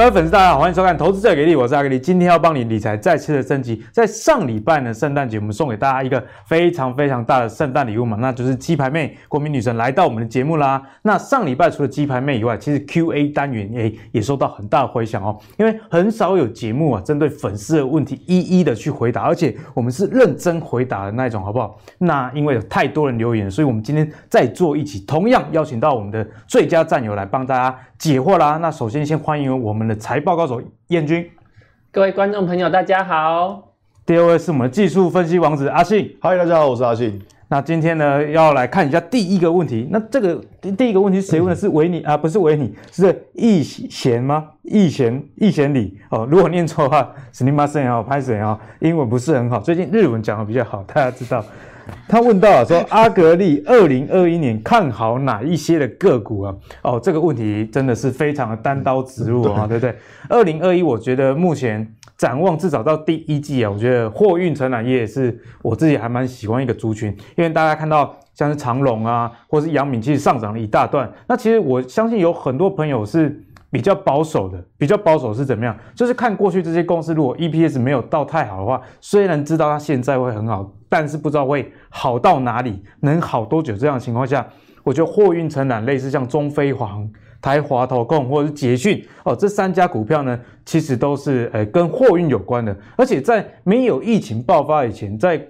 各位粉丝，大家好，欢迎收看《投资最给力》，我是阿格力。今天要帮你理财再次的升级。在上礼拜呢，圣诞节我们送给大家一个非常非常大的圣诞礼物嘛，那就是鸡排妹国民女神来到我们的节目啦。那上礼拜除了鸡排妹以外，其实 Q&A 单元也也受到很大的回响哦，因为很少有节目啊针对粉丝的问题一一的去回答，而且我们是认真回答的那一种，好不好？那因为有太多人留言，所以我们今天再做一期，同样邀请到我们的最佳战友来帮大家解惑啦。那首先先欢迎我们的财报高手彦钧，各位观众朋友大家好。第二位是我们的技术分析王子阿信，嗨，大家好，我是阿信。那今天呢，要来看一下第一个问题。那这个第一个问题是谁问的？是维尼啊，不是维尼，是易贤吗？易贤易贤里哦。如果念错的话，すみません哦，拍谁哦？英文不是很好，最近日文讲的比较好，大家知道。 他问到了说，阿格力二零二一年看好哪一些的个股啊？哦，这个问题真的是非常的单刀直入啊，对不对？二零二一，我觉得目前展望至少到第一季啊，我觉得货运承揽业是我自己还蛮喜欢一个族群，因为大家看到像是长荣啊，或是阳明，其实上涨了一大段。那其实我相信有很多朋友是。比较保守的，比较保守是怎么样？就是看过去这些公司，如果 EPS 没有到太好的话，虽然知道它现在会很好，但是不知道会好到哪里，能好多久？这样的情况下，我觉得货运承揽类似像中飞航、台华投控或者是捷讯哦，这三家股票呢，其实都是呃跟货运有关的，而且在没有疫情爆发以前，在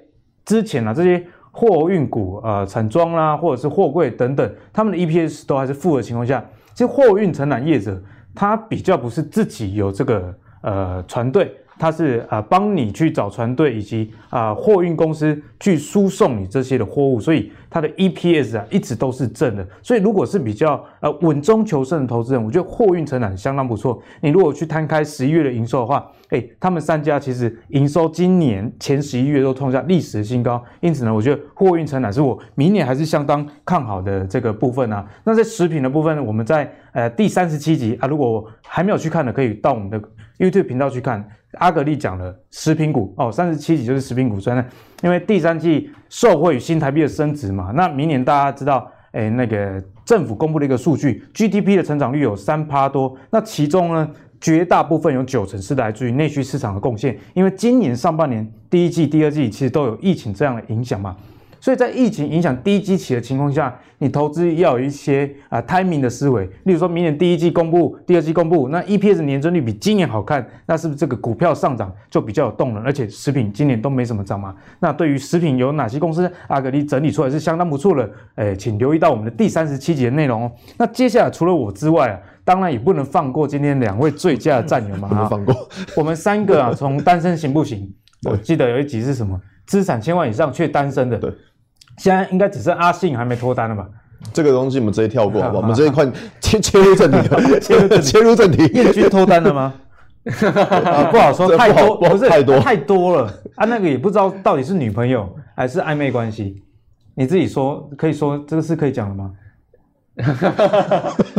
之前啊，这些货运股啊、呃，产装啦，或者是货柜等等，他们的 EPS 都还是负的情况下。其实货运承揽业者，他比较不是自己有这个呃船队。它是啊，帮你去找船队以及啊货运公司去输送你这些的货物，所以它的 EPS 啊一直都是正的。所以如果是比较呃稳中求胜的投资人，我觉得货运承揽相当不错。你如果去摊开十一月的营收的话，哎，他们三家其实营收今年前十一月都创下历史新高。因此呢，我觉得货运承揽是我明年还是相当看好的这个部分啊。那在食品的部分呢，我们在呃第三十七集啊，如果还没有去看的，可以到我们的 YouTube 频道去看。阿格力讲了食品股哦，三十七集就是食品股，所以呢，因为第三季受惠于新台币的升值嘛，那明年大家知道，哎，那个政府公布的一个数据，GDP 的成长率有三趴多，那其中呢，绝大部分有九成是来自于内需市场的贡献，因为今年上半年第一季、第二季其实都有疫情这样的影响嘛。所以在疫情影响低基期的情况下，你投资要有一些啊 timing 的思维。例如说明年第一季公布，第二季公布，那 EPS 年增率比今年好看，那是不是这个股票上涨就比较有动能？而且食品今年都没什么涨嘛。那对于食品有哪些公司，阿格力整理出来是相当不错的。哎，请留意到我们的第三十七集的内容哦。那接下来除了我之外啊，当然也不能放过今天两位最佳的战友嘛。不能放过。我们三个啊，从单身行不行？我记得有一集是什么？资产千万以上却单身的。对。现在应该只剩阿信还没脱单了吧？这个东西我们直接跳过好不好？我们直接快 切 切入正题，切入切入正题。彦军脱单了吗？啊，不好说，太多不是太多太多了啊！那个也不知道到底是女朋友还是暧昧关系，你自己说，可以说这个是可以讲的吗？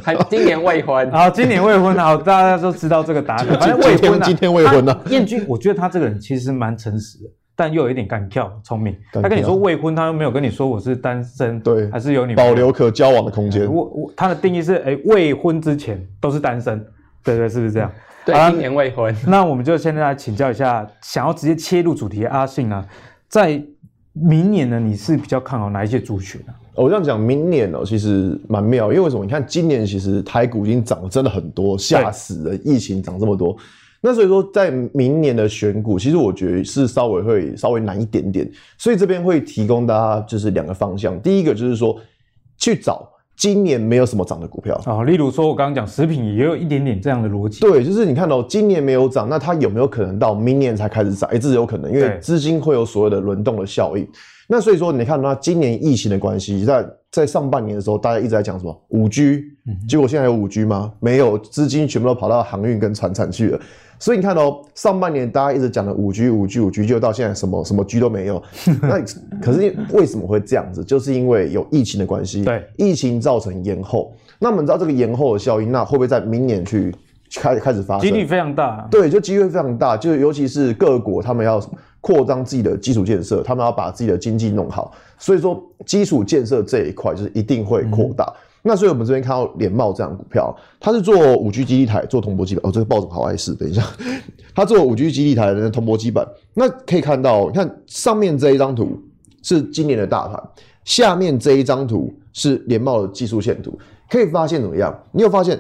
还今年未婚啊？今年未婚好，大家都知道这个答案。反正未婚，今天未婚呢？彦军，我觉得他这个人其实蛮诚实的。但又有一点敢跳，聪明。他跟你说未婚，他又没有跟你说我是单身，对，还是有你，保留可交往的空间。我我他的定义是，哎，未婚之前都是单身，对对，是不是这样？对，今年未婚。那我们就现在来请教一下，想要直接切入主题的阿信啊，在明年呢，你是比较看好哪一些族群呢？我这样讲，明年哦，其实蛮妙，因为为什么？你看今年其实台股已经涨了真的很多，吓死了，疫情涨这么多。那所以说，在明年的选股，其实我觉得是稍微会稍微难一点点，所以这边会提供大家就是两个方向。第一个就是说，去找今年没有什么涨的股票啊，例如说我刚刚讲食品也有一点点这样的逻辑。对，就是你看到今年没有涨，那它有没有可能到明年才开始涨？哎，这是有可能，因为资金会有所谓的轮动的效应。那所以说，你看到今年疫情的关系，在在上半年的时候，大家一直在讲什么五 G，结果现在有五 G 吗？没有，资金全部都跑到航运跟船产去了。所以你看哦，上半年大家一直讲的五 G、五 G、五 G，就到现在什么什么 G 都没有。那可是为什么会这样子？就是因为有疫情的关系。对，疫情造成延后。那我们知道这个延后的效应，那会不会在明年去开开始发生？几率非常大。对，就机会非常大。就尤其是各国他们要扩张自己的基础建设，他们要把自己的经济弄好。所以说基础建设这一块就是一定会扩大。嗯那所以我们这边看到联茂这样的股票，它是做五 G 基地台，做铜箔基板。哦，这个报纸好碍事，等一下，它做五 G 基地台的铜箔基板。那可以看到，你看上面这一张图是今年的大盘，下面这一张图是联茂的技术线图。可以发现怎么样？你有发现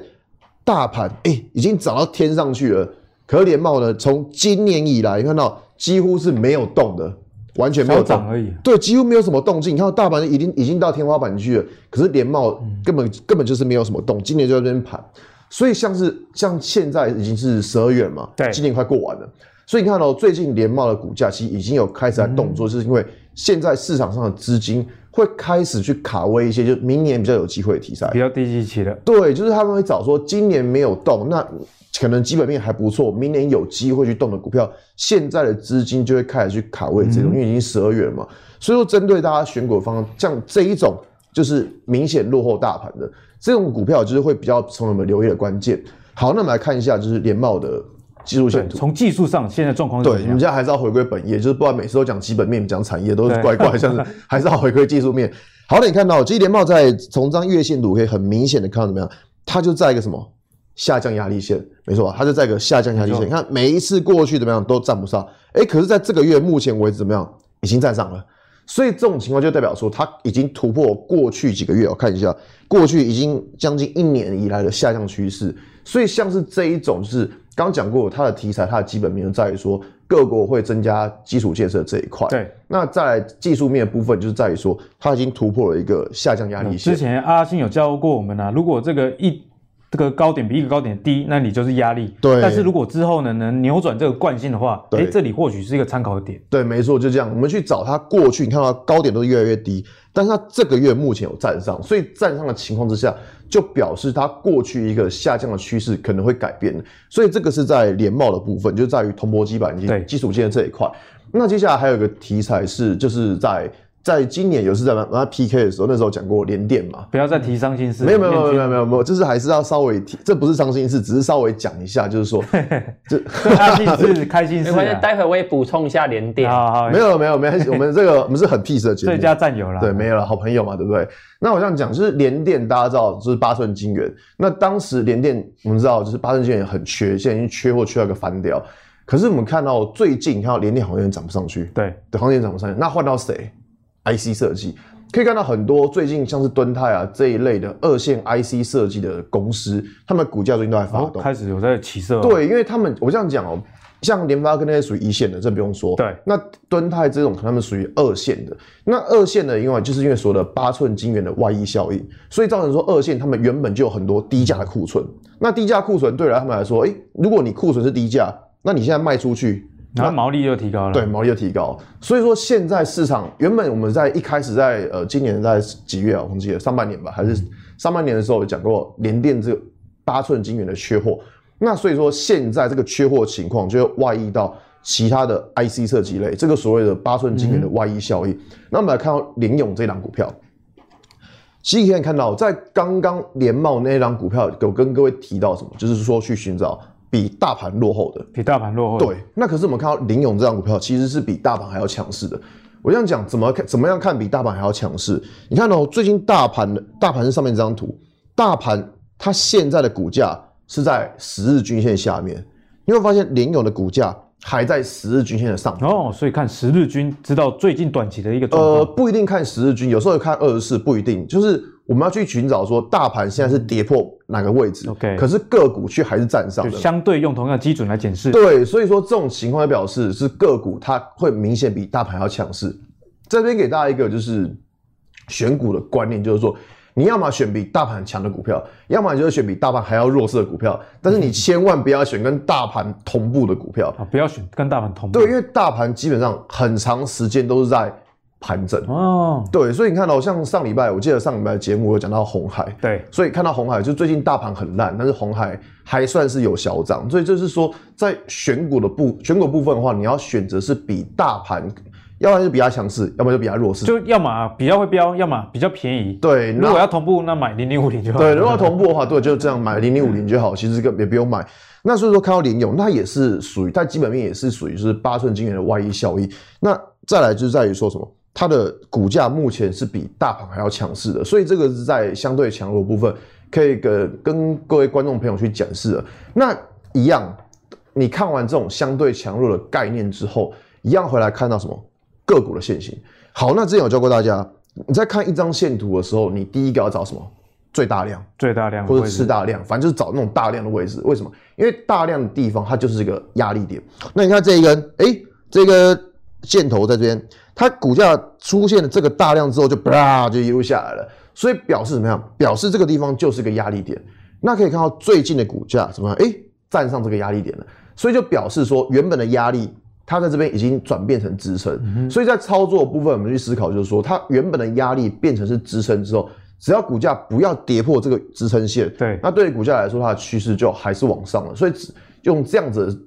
大盘哎、已经涨到天上去了，可是联茂呢，从今年以来，你看到几乎是没有动的。完全没有涨而已，对，几乎没有什么动静。你看，大盘已经已经到天花板去了，可是连帽根本、嗯、根本就是没有什么动。今年就在这边盘，所以像是像现在已经是十二月了嘛，对，今年快过完了，所以你看到、喔、最近联茂的股价其实已经有开始在动作，嗯、就是因为现在市场上的资金会开始去卡位一些，就明年比较有机会的题材，比较低基期的。对，就是他们会找说今年没有动，那。可能基本面还不错，明年有机会去动的股票，现在的资金就会开始去卡位这种，嗯、因为已经十二月了嘛。所以说，针对大家选股的方向，像这一种就是明显落后大盘的这种股票，就是会比较成为我们留意的关键。好，那我们来看一下，就是联茂的技术线图。从技术上，现在状况对，你们现在还是要回归本业，就是不然每次都讲基本面、讲产业都是怪怪，像是还是要回归技术面。好，的你看到，其实联茂在从这张月线图可以很明显的看到怎么样？它就在一个什么？下降压力线，没错，它就在一个下降压力线。你看每一次过去怎么样都站不上，哎，可是在这个月目前为止怎么样，已经站上了。所以这种情况就代表说，它已经突破过去几个月，我看一下，过去已经将近一年以来的下降趋势。所以像是这一种，就是刚刚讲过，它的题材，它的基本面在于说，各国会增加基础建设这一块。对，那在技术面的部分，就是在于说，它已经突破了一个下降压力线。之前阿星有教过我们啊，如果这个一。这个高点比一个高点低，那你就是压力。对。但是如果之后呢，能扭转这个惯性的话，哎，这里或许是一个参考点。对，没错，就这样。我们去找它过去，你看到高点都是越来越低，但是它这个月目前有站上，所以站上的情况之下，就表示它过去一个下降的趋势可能会改变。所以这个是在联帽的部分，就在于铜箔基板以及基础建设这一块。那接下来还有一个题材是，就是在。在今年有是在玩 PK 的时候，那时候讲过联电嘛，不要再提伤心事。没有没有没有没有没有没有，就是还是要稍微提，这不是伤心事，只是稍微讲一下，就是说，这开心事开心事。没关系，待会我也补充一下联电。好好，没有没有没关系，我们这个我们是很 peace 的节目，最佳战友啦。对，没有了，好朋友嘛，对不对？那我这样讲，就是联电大家知道就是八寸晶圆，那当时联电我们知道就是八寸晶圆很缺，现在已经缺货缺到个翻掉。可是我们看到最近看到联电好像有点涨不上去，对，对，好像有点涨不上去。那换到谁？IC 设计可以看到很多最近像是敦泰啊这一类的二线 IC 设计的公司，他们股价最近都在发动，哦、开始有在起色。对，因为他们我这样讲哦，像联发科那些属于一线的，这不用说。对，那敦泰这种他们属于二线的。那二线的，因为就是因为所谓的八寸晶圆的外溢效应，所以造成说二线他们原本就有很多低价的库存。那低价库存对了他们来说，诶、欸，如果你库存是低价，那你现在卖出去。然后毛利就提高了，对，毛利就提高。所以说现在市场原本我们在一开始在呃今年在几月啊？我记得上半年吧，还是上半年的时候有讲过联电这个八寸晶圆的缺货。那所以说现在这个缺货情况就会外溢到其他的 IC 设计类，这个所谓的八寸晶圆的外溢效应。嗯、那我们来看到联咏这档股票，其实可以看到在刚刚联茂那档股票有跟各位提到什么，就是说去寻找。比大盘落后的，比大盘落后。对，那可是我们看到林勇这张股票，其实是比大盘还要强势的。我这样讲，怎么看？怎么样看比大盘还要强势？你看哦，最近大盘的大盘是上面这张图，大盘它现在的股价是在十日均线下面，你会发现林勇的股价还在十日均线的上面。哦，所以看十日均，知道最近短期的一个状况。呃，不一定看十日均，有时候看二十四，不一定，就是。我们要去寻找说，大盘现在是跌破哪个位置？OK，可是个股却还是站上的。相对用同样的基准来检视。对，所以说这种情况表示是个股它会明显比大盘要强势。这边给大家一个就是选股的观念，就是说你要么选比大盘强的股票，要么就是选比大盘还要弱势的股票。但是你千万不要选跟大盘同步的股票啊！不要选跟大盘同步。对，因为大盘基本上很长时间都是在。盘整哦，对，所以你看到像上礼拜，我记得上礼拜的节目有讲到红海，对，所以看到红海就最近大盘很烂，但是红海还算是有小涨，所以就是说在选股的部选股部分的话，你要选择是比大盘，要不然就比它强势，要不然就比它弱势，就要么比较会飙，要么比较便宜。对，如果要同步，那买零零五零就好。对，如果要同步的话，对，就这样买零零五零就好，其实这个也不用买。那所以说看到联勇，那也是属于它基本面也是属于就是八寸晶圆的外溢效益。那再来就是在于说什么？它的股价目前是比大盘还要强势的，所以这个是在相对强弱部分，可以跟跟各位观众朋友去检视的。那一样，你看完这种相对强弱的概念之后，一样回来看到什么个股的线型。好，那之前有教过大家，你在看一张线图的时候，你第一个要找什么？最大量、最大量或者次大量，反正就是找那种大量的位置。为什么？因为大量的地方它就是一个压力点。那你看这一根，哎、欸，这个箭头在这边，它股价出现了这个大量之后，就啪就一路下来了。所以表示怎么样？表示这个地方就是个压力点。那可以看到最近的股价怎么样？哎、欸，站上这个压力点了。所以就表示说，原本的压力它在这边已经转变成支撑。嗯、所以在操作部分，我们去思考就是说，它原本的压力变成是支撑之后。只要股价不要跌破这个支撑线，对，那对于股价来说，它的趋势就还是往上了。所以用这样子的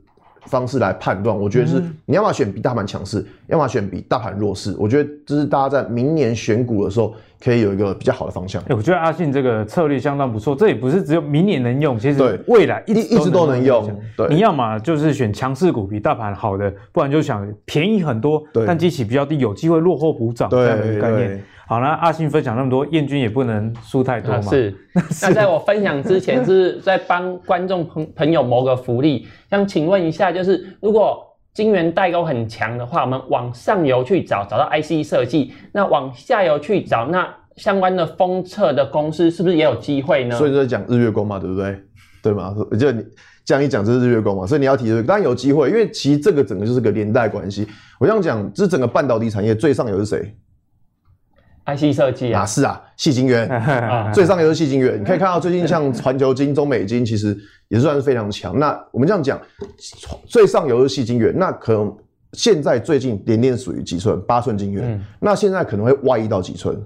方式来判断，我觉得是你要么选比大盘强势，嗯、要么选比大盘弱势。我觉得这是大家在明年选股的时候可以有一个比较好的方向。欸、我觉得阿信这个策略相当不错，这也不是只有明年能用，其实未来一直一直都能用。对，你要么就是选强势股比大盘好的，不然就想便宜很多，但机器比较低，有机会落后补涨这样的一个概念。好，那阿信分享那么多，燕君也不能输太多嘛。是，那在我分享之前，是在帮观众朋朋友谋个福利，想请问一下，就是如果晶圆代工很强的话，我们往上游去找，找到 IC 设计，那往下游去找，那相关的封测的公司是不是也有机会呢？所以在讲日月光嘛，对不对？对吗？就你这样一讲，这是日月光嘛，所以你要提这个，当然有机会，因为其实这个整个就是个连带关系。我这样讲，这整个半导体产业最上游是谁？IC 设计啊，是啊，细晶圆，最上游是细晶圆。你可以看到最近 像环球晶、中美晶，其实也算是非常强。那我们这样讲，最上游是细晶圆，那可能现在最近联电属于几寸？八寸晶圆，嗯、那现在可能会外溢到几寸？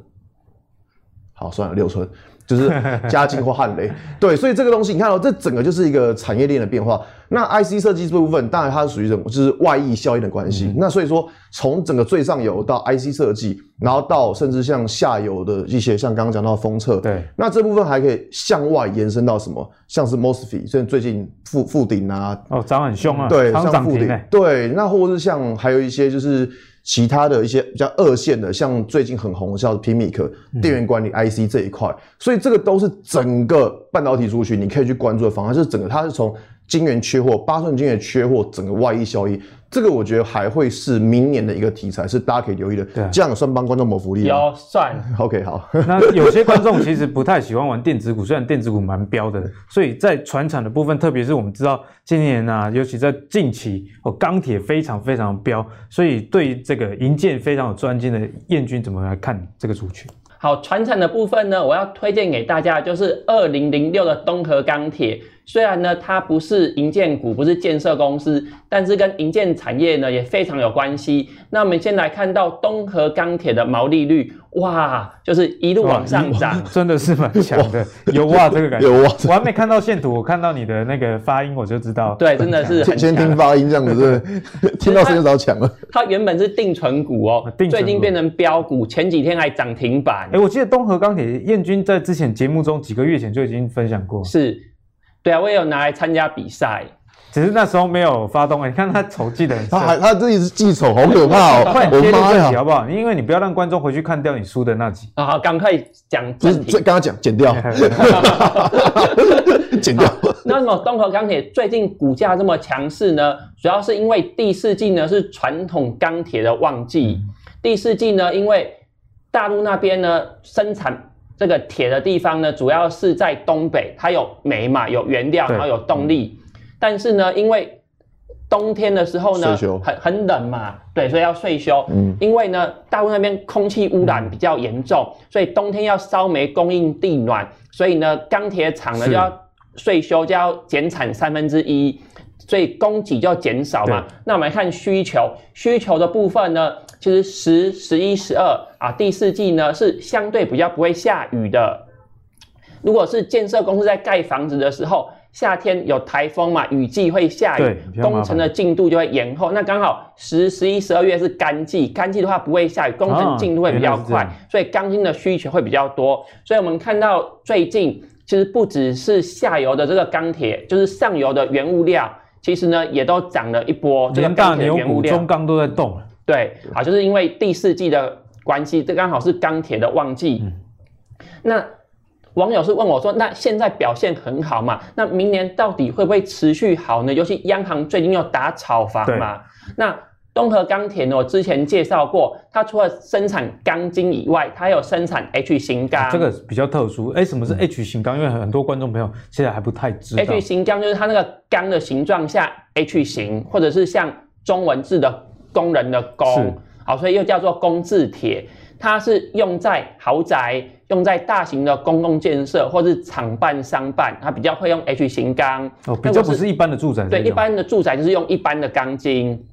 好，算了，六寸。就是嘉金或汉雷，对，所以这个东西你看到、喔、这整个就是一个产业链的变化。那 IC 设计这部分，当然它是属于这种就是外溢效应的关系。嗯、那所以说，从整个最上游到 IC 设计，然后到甚至像下游的一些，像刚刚讲到的封测，对，那这部分还可以向外延伸到什么？像是 MOSFET，现在最近富富鼎啊，哦，涨很凶啊，对，像富鼎，欸、对，那或者是像还有一些就是。其他的一些比较二线的，像最近很红的，像 PMIC 电源管理 IC 这一块，所以这个都是整个半导体族群你可以去关注的方向，就是整个它是从晶圆缺货、八寸金圆缺货，整个外溢效应。这个我觉得还会是明年的一个题材，是大家可以留意的。对，这样算帮观众谋福利吗？有算。OK，好。那有些观众其实不太喜欢玩电子股，虽然电子股蛮标的，所以在传产的部分，特别是我们知道今年啊，尤其在近期哦，钢铁非常非常标，所以对于这个银建非常有专精的燕军怎么来看这个族群？好，传产的部分呢，我要推荐给大家就是二零零六的东河钢铁。虽然呢，它不是营建股，不是建设公司，但是跟营建产业呢也非常有关系。那我们先来看到东河钢铁的毛利率，哇，就是一路往上涨，真的是蛮强的。有哇这个感觉，有哇，我还没看到线图，我看到你的那个发音，我就知道。对，真的是先听发音这样子，对，听到声音就强了。它原本是定存股哦，最近变成标股，前几天还涨停板。哎，我记得东河钢铁，燕军在之前节目中几个月前就已经分享过，是。对啊，我也有拿来参加比赛，只是那时候没有发动。你看他丑记得很，他还他自己是记丑，好可怕哦！快接这集好不好？因为你不要让观众回去看掉你输的那集。好，赶快讲，就是刚刚讲剪掉，剪掉。那么东河钢铁最近股价这么强势呢？主要是因为第四季呢是传统钢铁的旺季，第四季呢因为大陆那边呢生产。这个铁的地方呢，主要是在东北，它有煤嘛，有原料，然后有动力。嗯、但是呢，因为冬天的时候呢，很很冷嘛，对，所以要岁修。嗯，因为呢，大陆那边空气污染比较严重，嗯、所以冬天要烧煤供应地暖，所以呢，钢铁厂呢就要岁修，就要减产三分之一，所以供给就要减少嘛。那我们来看需求，需求的部分呢？其实十、十一、十二啊，第四季呢是相对比较不会下雨的。如果是建设公司在盖房子的时候，夏天有台风嘛，雨季会下雨，工程的进度就会延后。那刚好十、十一、十二月是干季，干季的话不会下雨，工程进度会比较快，啊、所以钢筋的需求会比较多。所以我们看到最近其实不只是下游的这个钢铁，就是上游的原物料，其实呢也都涨了一波。这个钢铁原物料，中钢都在动。对，好，就是因为第四季的关系，这刚好是钢铁的旺季。嗯、那网友是问我说：“那现在表现很好嘛？那明年到底会不会持续好呢？尤其央行最近又打炒房嘛。那东和钢铁呢？我之前介绍过，它除了生产钢筋以外，它还有生产 H 型钢。这个比较特殊。哎，什么是 H 型钢？因为很多观众朋友现在还不太知道。H 型钢就是它那个钢的形状像 H 型，或者是像中文字的工人的工，好，所以又叫做工字铁。它是用在豪宅、用在大型的公共建设或是厂办、商办，它比较会用 H 型钢。哦，比较不是一般的住宅。对，一般的住宅就是用一般的钢筋。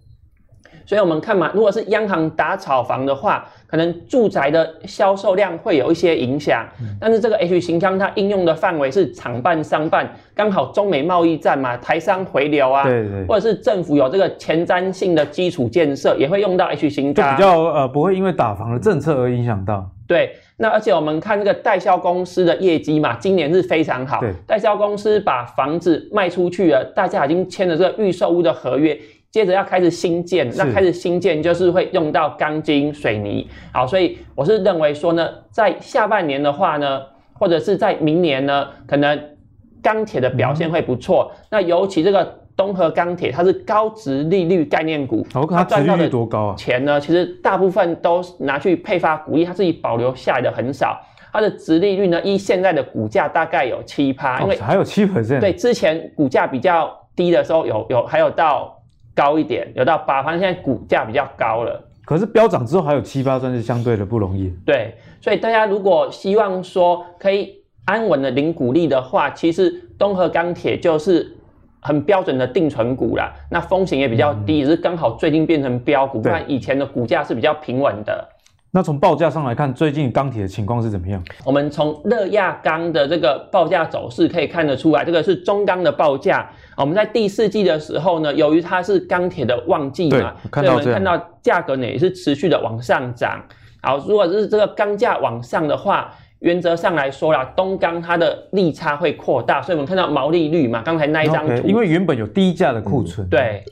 所以我们看嘛，如果是央行打炒房的话，可能住宅的销售量会有一些影响。但是这个 H 型钢它应用的范围是厂办、商办，刚好中美贸易战嘛，台商回流啊，对对，或者是政府有这个前瞻性的基础建设，也会用到 H 型钢，就比较呃不会因为打房的政策而影响到。对，那而且我们看这个代销公司的业绩嘛，今年是非常好。对，代销公司把房子卖出去了，大家已经签了这个预售屋的合约。接着要开始新建，那开始新建就是会用到钢筋、水泥，好，所以我是认为说呢，在下半年的话呢，或者是在明年呢，可能钢铁的表现会不错。嗯、那尤其这个东河钢铁，它是高值利率概念股，哦、它赚到的多高啊？钱呢，其实大部分都拿去配发股利，它自己保留下来的很少。它的值利率呢，依现在的股价大概有七趴，因为还有七 percent。对，之前股价比较低的时候有，有有还有到。高一点，有到八，反正现在股价比较高了。可是飙涨之后还有七八，算是相对的不容易。对，所以大家如果希望说可以安稳的领股利的话，其实东和钢铁就是很标准的定存股啦。那风险也比较低，只、嗯、是刚好最近变成标股，不然以前的股价是比较平稳的。那从报价上来看，最近钢铁的情况是怎么样？我们从热轧钢的这个报价走势可以看得出来，这个是中钢的报价。我们在第四季的时候呢，由于它是钢铁的旺季嘛，所以我们看到价格呢也是持续的往上涨。好，如果是这个钢价往上的话，原则上来说啦，东钢它的利差会扩大，所以我们看到毛利率嘛，刚才那一张图，因为原本有低价的库存，嗯、对。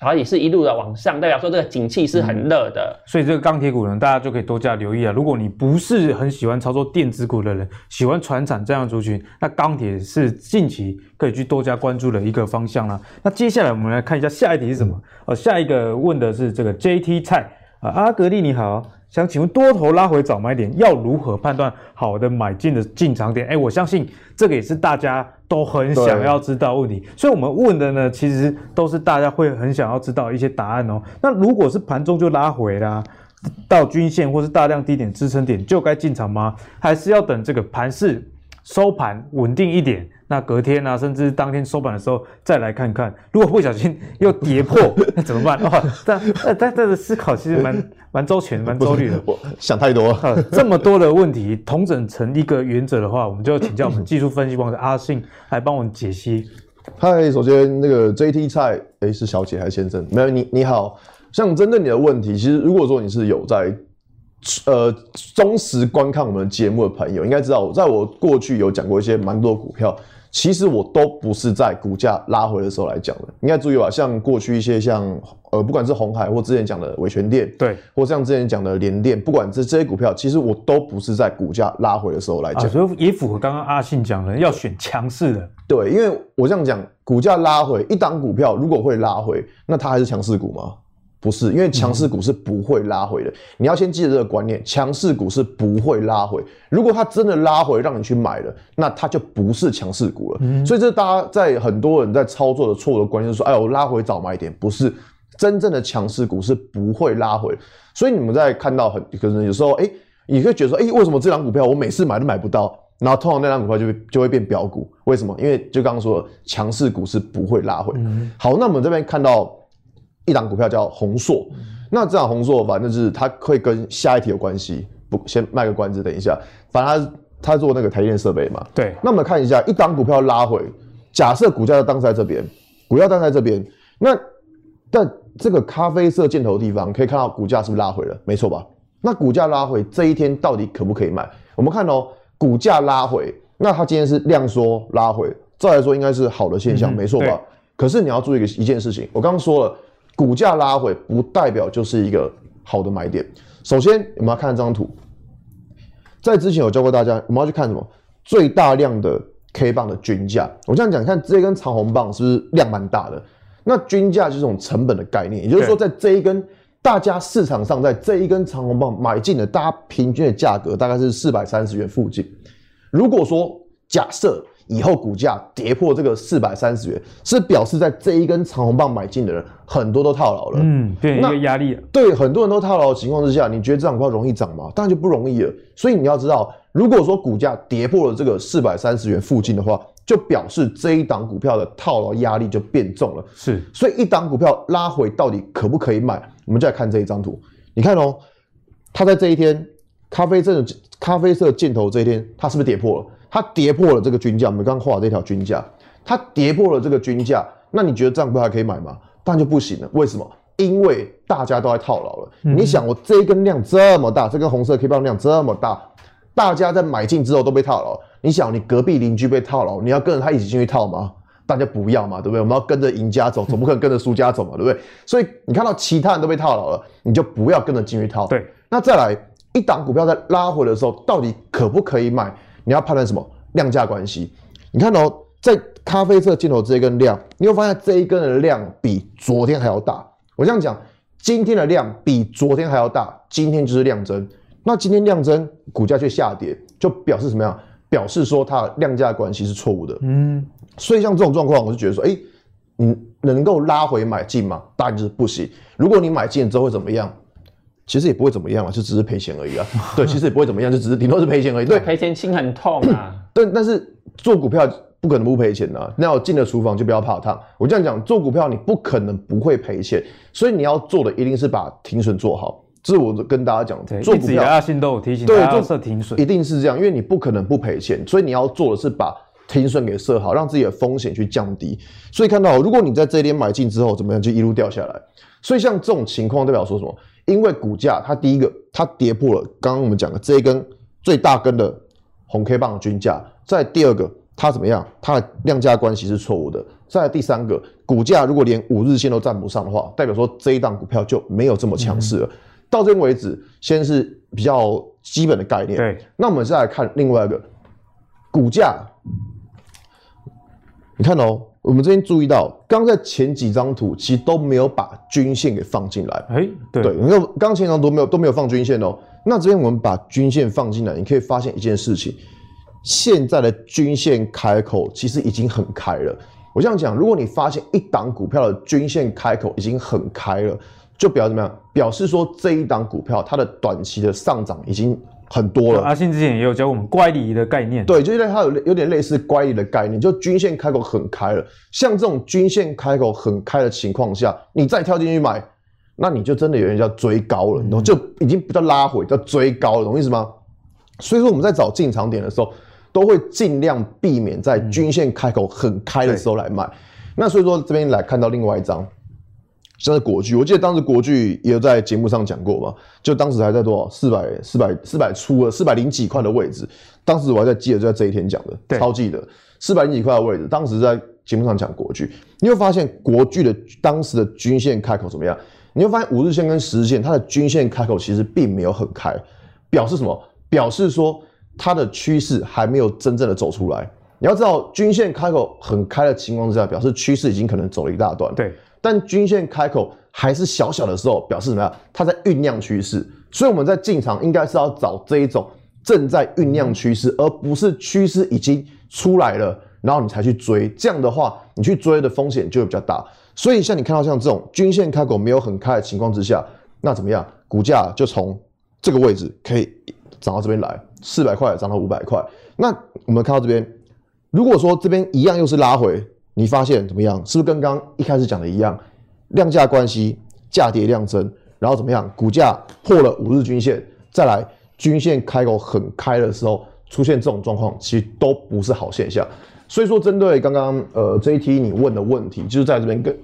然后也是一路的往上，代表说这个景气是很热的，嗯，所以这个钢铁股呢，大家就可以多加留意啊。如果你不是很喜欢操作电子股的人，喜欢船产这样的族群，那钢铁是近期可以去多加关注的一个方向啦。那接下来我们来看一下下一题是什么？哦，下一个问的是这个 JT 菜啊，阿格力你好。想请问多头拉回早买点要如何判断好的买进的进场点？哎，我相信这个也是大家都很想要知道问题，所以我们问的呢，其实都是大家会很想要知道一些答案哦。那如果是盘中就拉回啦，到均线或是大量低点支撑点就该进场吗？还是要等这个盘势收盘稳定一点？那隔天啊，甚至当天收盘的时候再来看看，如果不小心又跌破，那怎么办？哦，但但这个思考其实蛮 蛮周全、蛮周虑的。我想太多了。呃，这么多的问题，统整成一个原则的话，我们就请教我们技术分析王的阿信来帮我们解析。嗨，首先那个 JT 菜，诶，是小姐还是先生？没有，你你好。像针对你的问题，其实如果说你是有在呃忠实观看我们节目的朋友，应该知道，在我过去有讲过一些蛮多股票。其实我都不是在股价拉回的时候来讲的，应该注意吧？像过去一些像呃，不管是红海或之前讲的维权店，对，或像之前讲的联电，不管是这些股票，其实我都不是在股价拉回的时候来讲，啊，所以也符合刚刚阿信讲的，要选强势的。对，因为我这样讲，股价拉回一档股票如果会拉回，那它还是强势股吗？不是，因为强势股是不会拉回的。嗯、你要先记得这个观念，强势股是不会拉回。如果它真的拉回，让你去买了，那它就不是强势股了。嗯、所以这大家在很多人在操作的错误的观念，就是说，哎呦，拉回早买点，不是真正的强势股是不会拉回。所以你们在看到很可能有时候，哎，你会觉得说，哎，为什么这档股票我每次买都买不到？然后通常那档股票就会就会变飙股，为什么？因为就刚刚说的，强势股是不会拉回。嗯、好，那我们这边看到。一档股票叫宏硕，那这档宏硕反正就是它会跟下一题有关系，不先卖个关子，等一下，反正它它做那个台积电设备嘛，对。那我们看一下一档股票拉回，假设股价当时在这边，股价当时在这边，那但这个咖啡色箭头的地方可以看到股价是不是拉回了？没错吧？那股价拉回这一天到底可不可以买？我们看哦，股价拉回，那它今天是量缩拉回，照来说应该是好的现象，嗯、没错吧？可是你要注意一个一件事情，我刚刚说了。股价拉回不代表就是一个好的买点。首先，我们要看这张图，在之前有教过大家，我们要去看什么？最大量的 K 棒的均价。我这样讲，看这一根长红棒是不是量蛮大的？那均价就是这种成本的概念，也就是说，在这一根大家市场上，在这一根长红棒买进的，大家平均的价格大概是四百三十元附近。如果说假设以后股价跌破这个四百三十元，是表示在这一根长红棒买进的人很多都套牢了，嗯，对，一个压力。对，很多人都套牢的情况之下，你觉得这档股票容易涨吗？当然就不容易了。所以你要知道，如果说股价跌破了这个四百三十元附近的话，就表示这一档股票的套牢压力就变重了。是，所以一档股票拉回到底可不可以买？我们就来看这一张图。你看哦，它在这一天咖啡色的咖啡色箭头这一天，它是不是跌破了？它跌破了这个均价，我们刚刚画的这条均价，它跌破了这个均价，那你觉得这样股票还可以买吗？当然就不行了。为什么？因为大家都在套牢了。嗯、你想，我这一根量这么大，这根红色 K 棒量这么大，大家在买进之后都被套牢。你想，你隔壁邻居被套牢，你要跟着他一起进去套吗？大家不要嘛，对不对？我们要跟着赢家走，总不可能跟着输家走嘛，对不对？所以你看到其他人都被套牢了，你就不要跟着进去套。对。那再来一档股票在拉回的时候，到底可不可以买？你要判断什么？量价关系，你看哦，在咖啡色箭头这一根量，你会发现这一根的量比昨天还要大。我这样讲，今天的量比昨天还要大，今天就是量增。那今天量增，股价却下跌，就表示什么样？表示说它的量价关系是错误的。嗯，所以像这种状况，我就觉得说，哎，你能够拉回买进吗？答案就是不行。如果你买进之后会怎么样？其实也不会怎么样啊，就只是赔钱而已啊。对，其实也不会怎么样，就只是顶多是赔钱而已。对，赔钱心很痛啊。但但是做股票不可能不赔钱的啊。那我进了厨房就不要怕烫。我这样讲，做股票你不可能不会赔钱，所以你要做的一定是把停损做好。这是我跟大家讲的。做股票阿信都有提醒，对，做设停损一定是这样，因为你不可能不赔钱，所以你要做的是把停损给设好，让自己的风险去降低。所以看到，如果你在这边买进之后怎么样，就一路掉下来。所以像这种情况代表说什么？因为股价它第一个它跌破了刚刚我们讲的这一根最大根的红 K 棒的均价，在第二个它怎么样？它的量价关系是错误的。在第三个，股价如果连五日线都站不上的话，代表说这一档股票就没有这么强势了。嗯、到这边为止，先是比较基本的概念。对，那我们再来看另外一个股价，你看哦。我们这边注意到，刚在前几张图其实都没有把均线给放进来。哎，对，对，你看刚前几张都没有都没有放均线哦。那这边我们把均线放进来，你可以发现一件事情：现在的均线开口其实已经很开了。我这样讲，如果你发现一档股票的均线开口已经很开了，就表示怎么样？表示说这一档股票它的短期的上涨已经。很多了，阿信之前也有教我们乖离的概念，对，就是它有有点类似乖离的概念，就均线开口很开了，像这种均线开口很开的情况下，你再跳进去买，那你就真的有人叫追高了，然后、嗯、就已经不叫拉回，叫追高了，懂意思吗？所以说我们在找进场点的时候，都会尽量避免在均线开口很开的时候来买。嗯、那所以说这边来看到另外一张。像是国巨，我记得当时国巨也有在节目上讲过嘛，就当时还在多少四百四百四百出了四百零几块的位置，当时我还在记得就在这一天讲的，对超记得四百零几块的位置，当时在节目上讲国巨，你会发现国巨的当时的均线开口怎么样？你会发现五日线跟十日线它的均线开口其实并没有很开，表示什么？表示说它的趋势还没有真正的走出来。你要知道均线开口很开的情况之下，表示趋势已经可能走了一大段。对。但均线开口还是小小的时候，表示什么样？它在酝酿趋势，所以我们在进场应该是要找这一种正在酝酿趋势，而不是趋势已经出来了，然后你才去追。这样的话，你去追的风险就会比较大。所以像你看到像这种均线开口没有很开的情况之下，那怎么样？股价就从这个位置可以涨到这边来，四百块涨到五百块。那我们看到这边，如果说这边一样又是拉回。你发现怎么样？是不是跟刚一开始讲的一样？量价关系，价跌量增，然后怎么样？股价破了五日均线，再来均线开口很开的时候，出现这种状况，其实都不是好现象。所以说，针对刚刚呃这一题你问的问题，就是在这边跟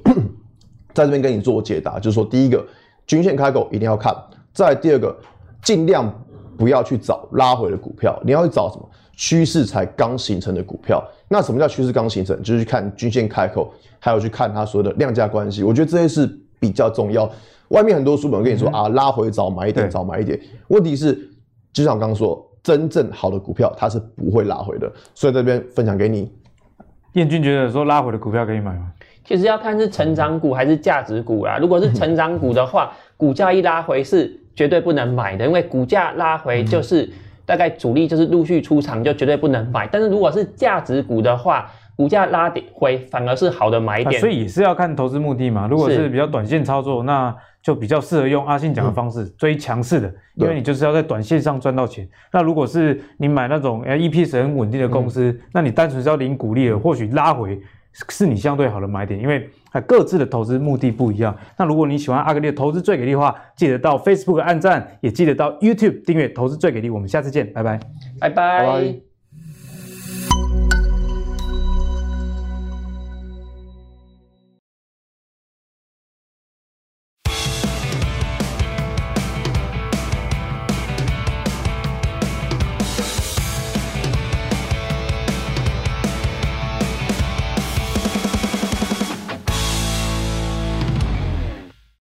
在这边跟你做解答，就是说，第一个均线开口一定要看，再第二个尽量不要去找拉回的股票，你要去找什么？趋势才刚形成的股票，那什么叫趋势刚形成？就是去看均线开口，还有去看它所谓的量价关系。我觉得这些是比较重要。外面很多书本跟你说、嗯、啊，拉回早买一点，早买一点。问题是，就像我刚刚说，真正好的股票它是不会拉回的。所以这边分享给你。燕君觉得说拉回的股票可以买吗？其实要看是成长股还是价值股啦。如果是成长股的话，股价一拉回是绝对不能买的，因为股价拉回就是大概主力就是陆续出场，就绝对不能买。但是如果是价值股的话，股价拉点回反而是好的买点。啊，所以也是要看投资目的嘛。如果是比较短线操作，那就比较适合用阿信讲的方式，嗯、追强势的，因为你就是要在短线上赚到钱。那如果是你买那种 EPS 很稳定的公司，嗯、那你单纯是要领股利的，或许拉回。是你相对好的买点，因为啊各自的投资目的不一样。那如果你喜欢阿格丽的投资最给力的话，记得到 Facebook 按赞，也记得到 YouTube 订阅投资最给力。我们下次见，拜拜，拜拜。